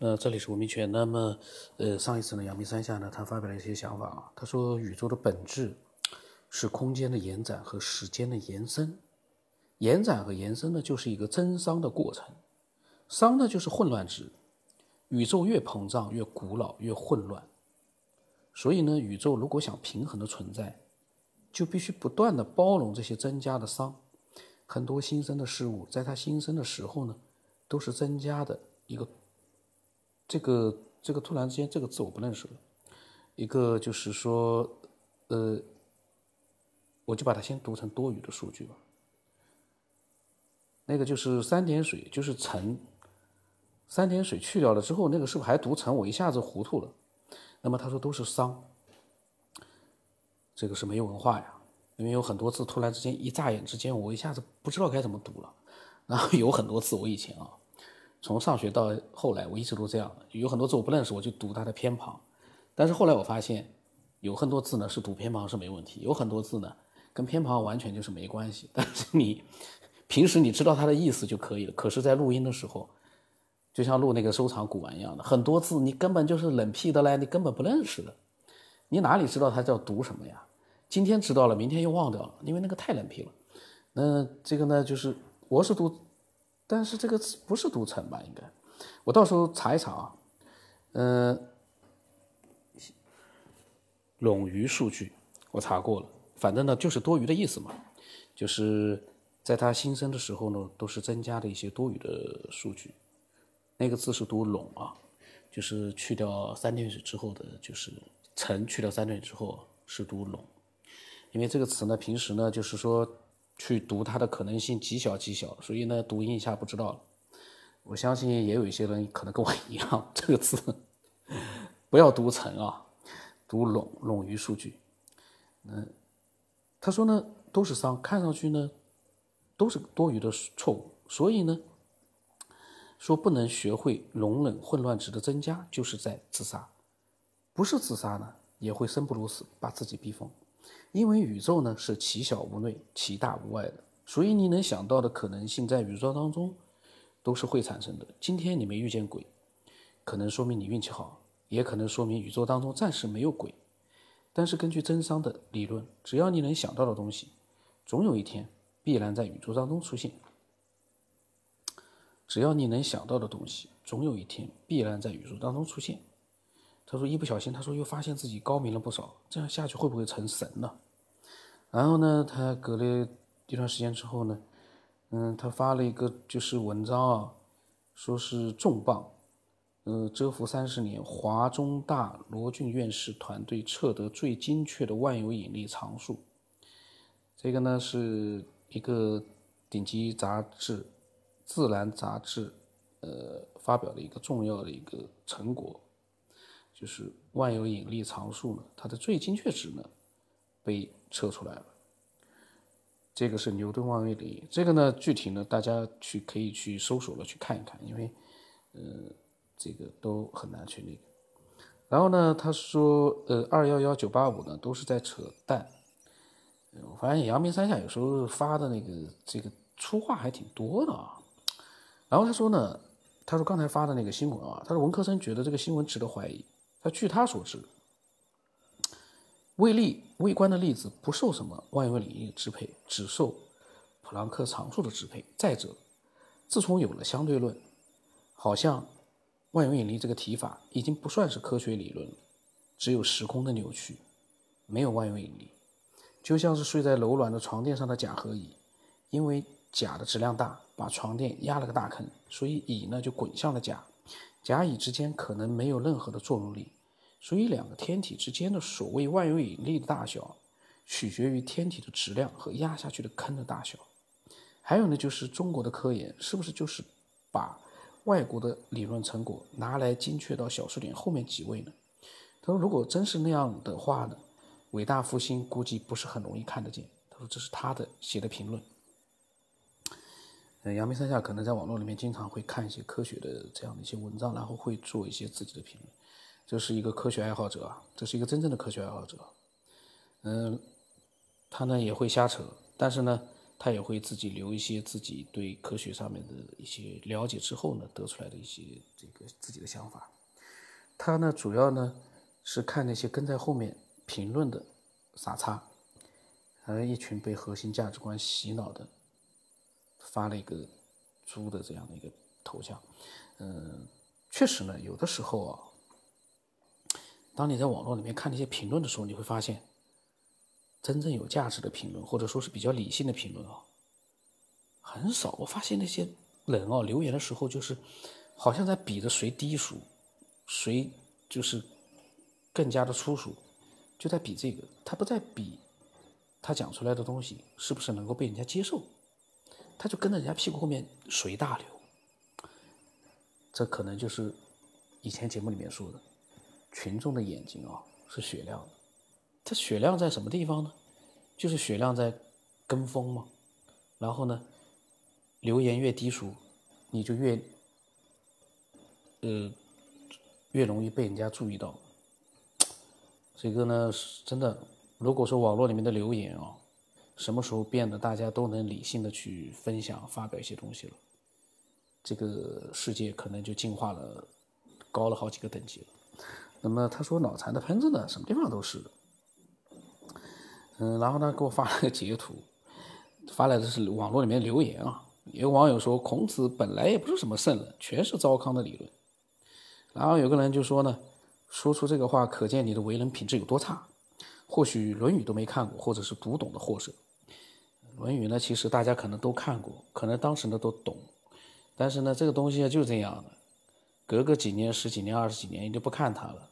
呃，这里是吴明圈。那么，呃，上一次呢，阳明山下呢，他发表了一些想法啊。他说，宇宙的本质是空间的延展和时间的延伸。延展和延伸呢，就是一个增熵的过程。熵呢，就是混乱值。宇宙越膨胀，越古老，越混乱。所以呢，宇宙如果想平衡的存在，就必须不断的包容这些增加的熵。很多新生的事物，在它新生的时候呢，都是增加的一个。这个这个突然之间这个字我不认识了，一个就是说，呃，我就把它先读成多余的数据吧。那个就是三点水就是沉，三点水去掉了之后，那个是不是还读乘？我一下子糊涂了。那么他说都是商，这个是没有文化呀，因为有很多字突然之间一眨眼之间，我一下子不知道该怎么读了。然后有很多字我以前啊。从上学到后来，我一直都这样。有很多字我不认识，我就读它的偏旁。但是后来我发现，有很多字呢是读偏旁是没问题，有很多字呢跟偏旁完全就是没关系。但是你平时你知道它的意思就可以了。可是，在录音的时候，就像录那个收藏古玩一样的，很多字你根本就是冷僻的嘞，你根本不认识的。你哪里知道它叫读什么呀？今天知道了，明天又忘掉了，因为那个太冷僻了。那这个呢，就是我是读。但是这个不是读成吧？应该，我到时候查一查啊。嗯，冗余数据我查过了，反正呢就是多余的意思嘛，就是在他新生的时候呢，都是增加的一些多余的数据。那个字是读冗啊，就是去掉三点水之后的，就是成去掉三点水之后是读冗，因为这个词呢，平时呢就是说。去读它的可能性极小极小，所以呢，读音一下不知道了。我相信也有一些人可能跟我一样，这个字不要读成啊，读冗冗余数据。嗯，他说呢，都是伤，看上去呢都是多余的错误，所以呢，说不能学会容忍混乱值的增加，就是在自杀。不是自杀呢，也会生不如死，把自己逼疯。因为宇宙呢是其小无内，其大无外的，所以你能想到的可能性在宇宙当中都是会产生的。今天你没遇见鬼，可能说明你运气好，也可能说明宇宙当中暂时没有鬼。但是根据真商的理论，只要你能想到的东西，总有一天必然在宇宙当中出现。只要你能想到的东西，总有一天必然在宇宙当中出现。他说一不小心，他说又发现自己高明了不少，这样下去会不会成神呢？然后呢，他隔了一段时间之后呢，嗯，他发了一个就是文章啊，说是重磅，呃，蛰伏三十年，华中大罗俊院士团队测得最精确的万有引力常数。这个呢是一个顶级杂志《自然》杂志，呃，发表的一个重要的一个成果。就是万有引力常数呢，它的最精确值呢被测出来了。这个是牛顿万有引力，这个呢具体呢大家去可以去搜索了去看一看，因为呃这个都很难去那个。然后呢他说呃二幺幺九八五呢都是在扯淡。我发现阳明山下有时候发的那个这个粗话还挺多的啊。然后他说呢，他说刚才发的那个新闻啊，他说文科生觉得这个新闻值得怀疑。他据他所知，微粒微观的粒子不受什么万有引力支配，只受普朗克常数的支配。再者，自从有了相对论，好像万有引力这个提法已经不算是科学理论了，只有时空的扭曲，没有万有引力。就像是睡在柔软的床垫上的甲和乙，因为甲的质量大，把床垫压了个大坑，所以乙呢就滚向了甲。甲乙之间可能没有任何的作用力，所以两个天体之间的所谓万有引力的大小，取决于天体的质量和压下去的坑的大小。还有呢，就是中国的科研是不是就是把外国的理论成果拿来精确到小数点后面几位呢？他说，如果真是那样的话呢，伟大复兴估计不是很容易看得见。他说，这是他的写的评论。呃，阳明山下可能在网络里面经常会看一些科学的这样的一些文章，然后会做一些自己的评论。这是一个科学爱好者啊，这是一个真正的科学爱好者。嗯，他呢也会瞎扯，但是呢，他也会自己留一些自己对科学上面的一些了解之后呢，得出来的一些这个自己的想法。他呢，主要呢是看那些跟在后面评论的傻叉，还有一群被核心价值观洗脑的，发了一个猪的这样的一个头像。嗯，确实呢，有的时候啊，当你在网络里面看那些评论的时候，你会发现。真正有价值的评论，或者说是比较理性的评论啊，很少。我发现那些人哦，留言的时候就是好像在比着谁低俗，谁就是更加的粗俗，就在比这个。他不在比他讲出来的东西是不是能够被人家接受，他就跟着人家屁股后面随大流。这可能就是以前节目里面说的，群众的眼睛啊是雪亮的。它雪亮在什么地方呢？就是雪亮在跟风嘛。然后呢，留言越低俗，你就越呃越容易被人家注意到。这个呢，真的，如果说网络里面的留言啊，什么时候变得大家都能理性的去分享、发表一些东西了，这个世界可能就进化了，高了好几个等级了。那么他说脑残的喷子呢，什么地方都是的。嗯，然后呢，给我发了个截图，发来的是网络里面留言啊。有网友说，孔子本来也不是什么圣人，全是糟糠的理论。然后有个人就说呢，说出这个话，可见你的为人品质有多差。或许《论语》都没看过，或者是读懂的货色。《文语》呢，其实大家可能都看过，可能当时呢都懂，但是呢，这个东西就这样的，隔个几年、十几年、二十几年，你就不看它了，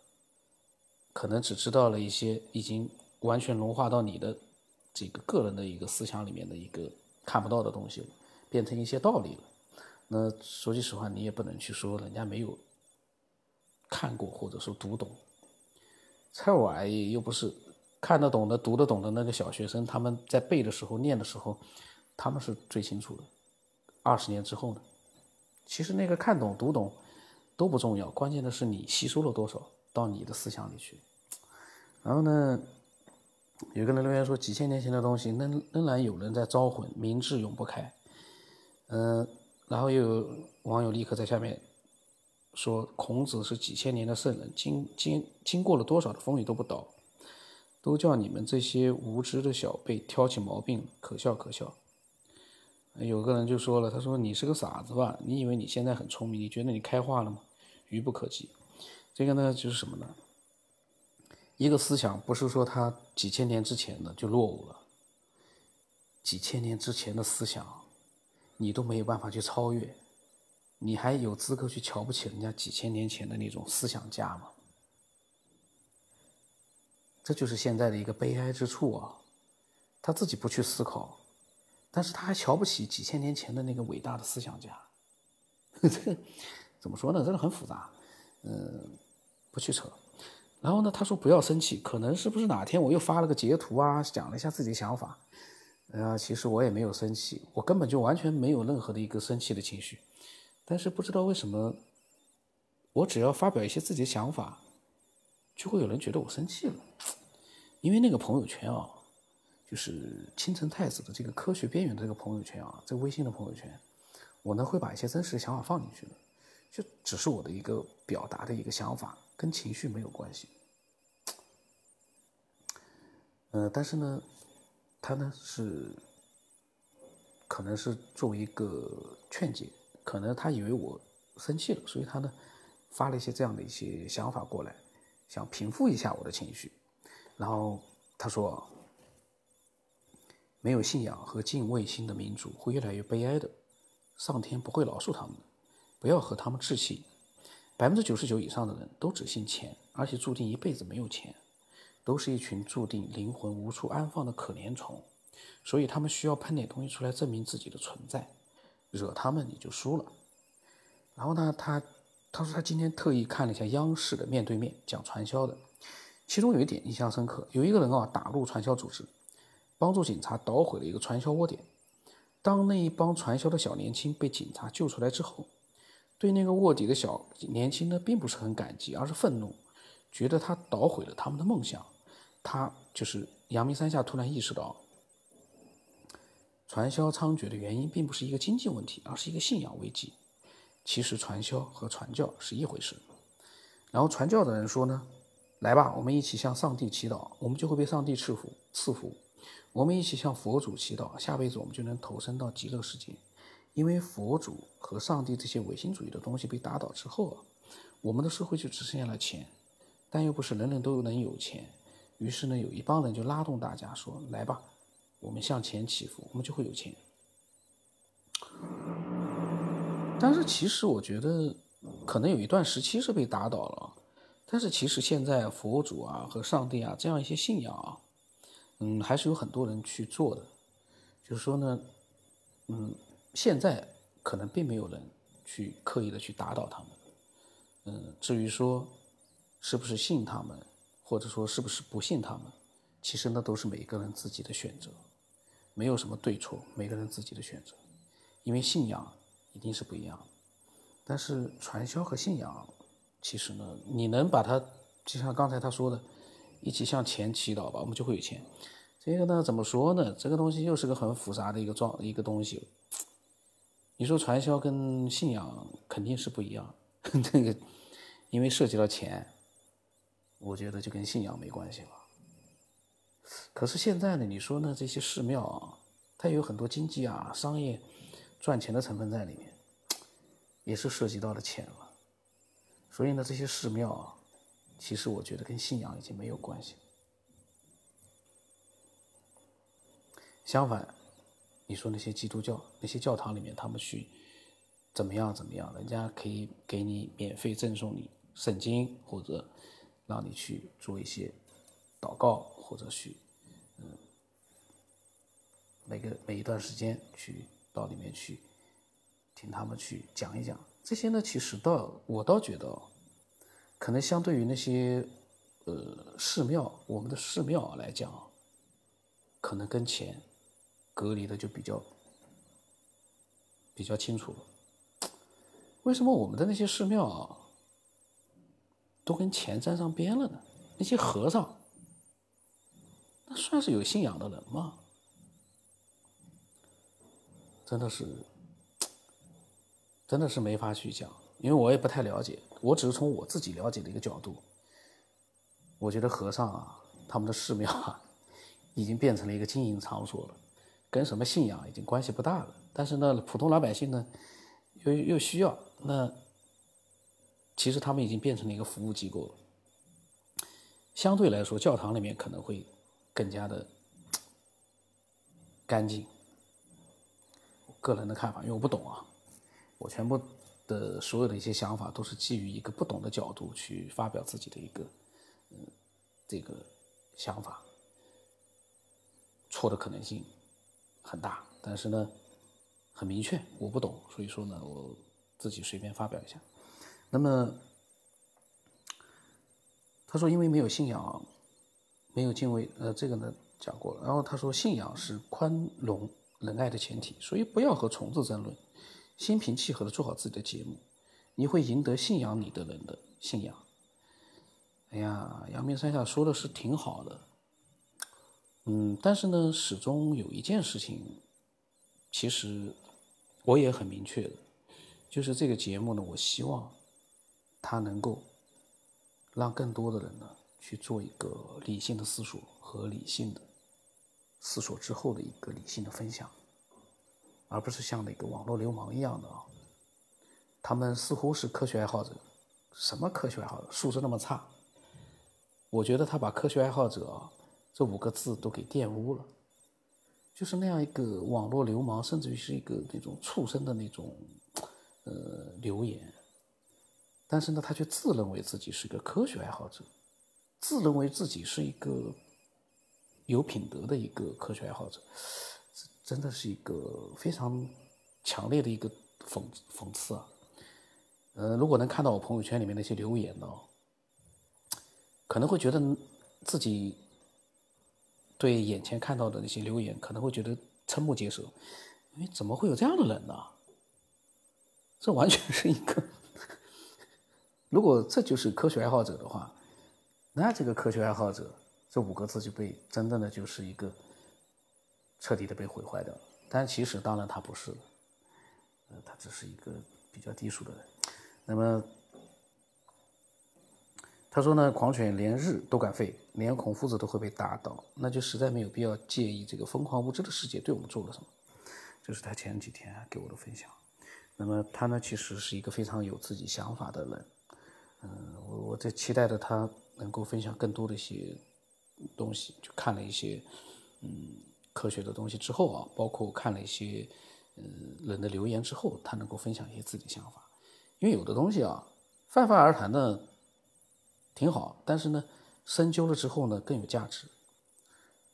可能只知道了一些已经。完全融化到你的这个个人的一个思想里面的一个看不到的东西了，变成一些道理了。那说句实话，你也不能去说人家没有看过或者说读懂。蔡瓦又不是看得懂的、读得懂的那个小学生，他们在背的时候、念的时候，他们是最清楚的。二十年之后呢？其实那个看懂、读懂都不重要，关键的是你吸收了多少到你的思想里去。然后呢？有个人留言说：“几千年前的东西，仍仍然有人在招魂，明智永不开。”嗯，然后又有网友立刻在下面说：“孔子是几千年的圣人，经经经过了多少的风雨都不倒，都叫你们这些无知的小辈挑起毛病，可笑可笑。”有个人就说了：“他说你是个傻子吧？你以为你现在很聪明？你觉得你开化了吗？愚不可及。”这个呢，就是什么呢？一个思想不是说他几千年之前的就落伍了，几千年之前的思想，你都没有办法去超越，你还有资格去瞧不起人家几千年前的那种思想家吗？这就是现在的一个悲哀之处啊！他自己不去思考，但是他还瞧不起几千年前的那个伟大的思想家，这 个怎么说呢？真的很复杂，嗯，不去扯。然后呢，他说不要生气，可能是不是哪天我又发了个截图啊，讲了一下自己的想法，呃，其实我也没有生气，我根本就完全没有任何的一个生气的情绪，但是不知道为什么，我只要发表一些自己的想法，就会有人觉得我生气了，因为那个朋友圈啊，就是青城太子的这个科学边缘的这个朋友圈啊，这微信的朋友圈，我呢会把一些真实的想法放进去的，就只是我的一个表达的一个想法。跟情绪没有关系，呃，但是呢，他呢是，可能是作为一个劝解，可能他以为我生气了，所以他呢发了一些这样的一些想法过来，想平复一下我的情绪。然后他说，没有信仰和敬畏心的民族会越来越悲哀的，上天不会饶恕他们的，不要和他们置气。百分之九十九以上的人都只信钱，而且注定一辈子没有钱，都是一群注定灵魂无处安放的可怜虫，所以他们需要喷点东西出来证明自己的存在，惹他们你就输了。然后呢，他他说他今天特意看了一下央视的面对面讲传销的，其中有一点印象深刻，有一个人啊打入传销组织，帮助警察捣毁了一个传销窝点，当那一帮传销的小年轻被警察救出来之后。对那个卧底的小年轻呢，并不是很感激，而是愤怒，觉得他捣毁了他们的梦想。他就是阳明山下突然意识到，传销猖獗的原因并不是一个经济问题，而是一个信仰危机。其实传销和传教是一回事。然后传教的人说呢：“来吧，我们一起向上帝祈祷，我们就会被上帝赐福赐福。我们一起向佛祖祈祷，下辈子我们就能投身到极乐世界。因为佛祖和上帝这些唯心主义的东西被打倒之后啊，我们的社会就只剩下了钱，但又不是人人都能有钱。于是呢，有一帮人就拉动大家说：来吧，我们向前祈福，我们就会有钱。但是其实我觉得。”可能有一段时期是被打倒了，但是其实现在佛祖啊和上帝啊这样一些信仰啊，嗯，还是有很多人去做的。就是说呢，嗯，现在可能并没有人去刻意的去打倒他们。嗯，至于说是不是信他们，或者说是不是不信他们，其实那都是每个人自己的选择，没有什么对错，每个人自己的选择，因为信仰一定是不一样的。但是传销和信仰，其实呢，你能把它，就像刚才他说的，一起向钱祈祷吧，我们就会有钱。这个呢，怎么说呢？这个东西又是个很复杂的一个状一个东西。你说传销跟信仰肯定是不一样，这个因为涉及到钱，我觉得就跟信仰没关系了。可是现在呢，你说呢？这些寺庙啊，它有很多经济啊、商业赚钱的成分在里面。也是涉及到了钱了，所以呢，这些寺庙啊，其实我觉得跟信仰已经没有关系。相反，你说那些基督教那些教堂里面，他们去怎么样怎么样，人家可以给你免费赠送你圣经，或者让你去做一些祷告，或者去嗯每个每一段时间去到里面去。听他们去讲一讲这些呢，其实倒我倒觉得，可能相对于那些呃寺庙，我们的寺庙来讲，可能跟钱隔离的就比较比较清楚了。为什么我们的那些寺庙啊，都跟钱沾上边了呢？那些和尚，那算是有信仰的人吗？真的是。真的是没法去讲，因为我也不太了解，我只是从我自己了解的一个角度。我觉得和尚啊，他们的寺庙啊，已经变成了一个经营场所了，跟什么信仰已经关系不大了。但是呢，普通老百姓呢，又又需要，那其实他们已经变成了一个服务机构了。相对来说，教堂里面可能会更加的干净。个人的看法，因为我不懂啊。我全部的所有的一些想法都是基于一个不懂的角度去发表自己的一个，嗯，这个想法，错的可能性很大，但是呢，很明确，我不懂，所以说呢，我自己随便发表一下。那么，他说，因为没有信仰，没有敬畏，呃，这个呢讲过了。然后他说，信仰是宽容仁爱的前提，所以不要和虫子争论。心平气和的做好自己的节目，你会赢得信仰你的人的信仰。哎呀，阳明山下说的是挺好的，嗯，但是呢，始终有一件事情，其实我也很明确的，就是这个节目呢，我希望它能够让更多的人呢去做一个理性的思索和理性的思索之后的一个理性的分享。而不是像那个网络流氓一样的啊，他们似乎是科学爱好者，什么科学爱好者，素质那么差。我觉得他把科学爱好者这五个字都给玷污了，就是那样一个网络流氓，甚至于是一个那种畜生的那种呃留言。但是呢，他却自认为自己是一个科学爱好者，自认为自己是一个有品德的一个科学爱好者。真的是一个非常强烈的一个讽讽刺啊！呃，如果能看到我朋友圈里面那些留言呢，可能会觉得自己对眼前看到的那些留言可能会觉得瞠目结舌，因为怎么会有这样的人呢？这完全是一个，如果这就是科学爱好者的话，那这个科学爱好者这五个字就被真正的就是一个。彻底的被毁坏掉了。但其实当然他不是，呃，他只是一个比较低俗的人。那么他说呢，狂犬连日都敢吠，连孔夫子都会被打倒，那就实在没有必要介意这个疯狂无知的世界对我们做了什么。这是他前几天给我的分享。那么他呢，其实是一个非常有自己想法的人。嗯，我我在期待着他能够分享更多的一些东西。就看了一些嗯科学的东西之后啊，包括看了一些嗯人的留言之后，他能够分享一些自己想法。因为有的东西啊，泛泛而谈的挺好，但是呢，深究了之后呢，更有价值。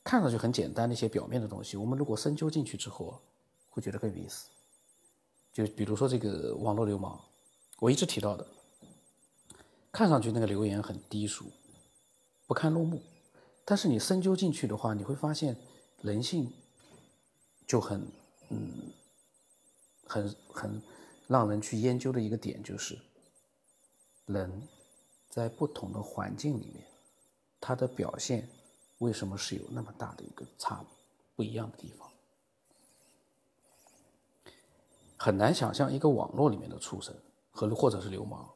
看上去很简单的一些表面的东西，我们如果深究进去之后，会觉得更有意思。就比如说这个网络流氓，我一直提到的。看上去那个留言很低俗，不堪入目，但是你深究进去的话，你会发现人性就很嗯很很让人去研究的一个点就是，人在不同的环境里面，他的表现为什么是有那么大的一个差不一样的地方？很难想象一个网络里面的畜生和或者是流氓。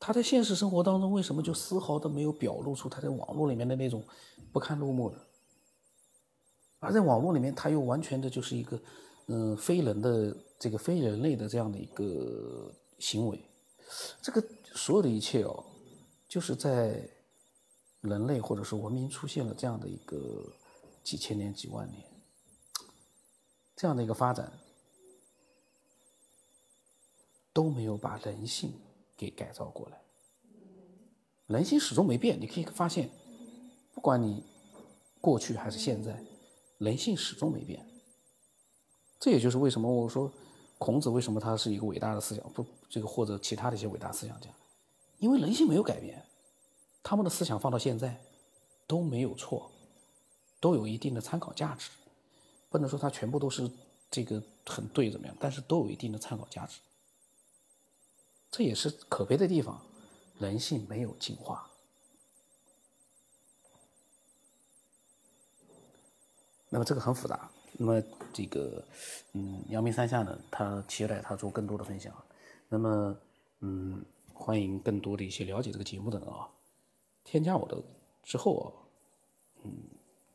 他在现实生活当中为什么就丝毫的没有表露出他在网络里面的那种不堪入目的？而在网络里面，它又完全的就是一个，嗯，非人的这个非人类的这样的一个行为。这个所有的一切哦，就是在人类或者是文明出现了这样的一个几千年、几万年这样的一个发展，都没有把人性。给改造过来，人性始终没变。你可以发现，不管你过去还是现在，人性始终没变。这也就是为什么我说孔子为什么他是一个伟大的思想，不这个或者其他的一些伟大思想家，因为人性没有改变，他们的思想放到现在都没有错，都有一定的参考价值。不能说他全部都是这个很对怎么样，但是都有一定的参考价值。这也是可悲的地方，人性没有进化。那么这个很复杂。那么这个，嗯，阳明山下呢，他期待他做更多的分享。那么，嗯，欢迎更多的一些了解这个节目的人啊，添加我的之后啊，嗯，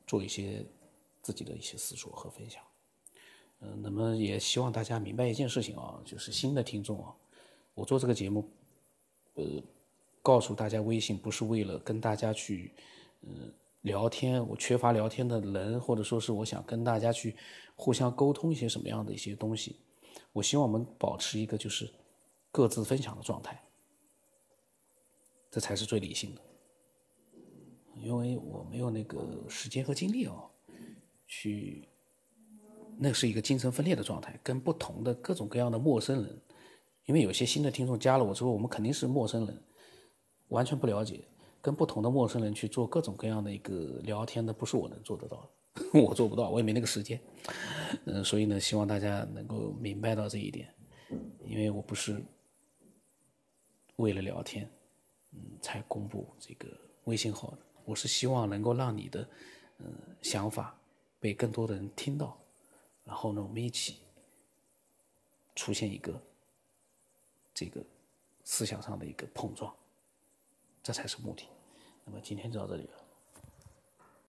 做一些自己的一些思索和分享。嗯，那么也希望大家明白一件事情啊，就是新的听众啊。我做这个节目，呃，告诉大家微信不是为了跟大家去，嗯，聊天。我缺乏聊天的人，或者说是我想跟大家去互相沟通一些什么样的一些东西。我希望我们保持一个就是各自分享的状态，这才是最理性的。因为我没有那个时间和精力哦，去，那是一个精神分裂的状态，跟不同的各种各样的陌生人。因为有些新的听众加了我之后，我们肯定是陌生人，完全不了解，跟不同的陌生人去做各种各样的一个聊天的，不是我能做得到的，我做不到，我也没那个时间。嗯，所以呢，希望大家能够明白到这一点，因为我不是为了聊天，嗯，才公布这个微信号的，我是希望能够让你的嗯想法被更多的人听到，然后呢，我们一起出现一个。这个思想上的一个碰撞，这才是目的。那么今天就到这里了。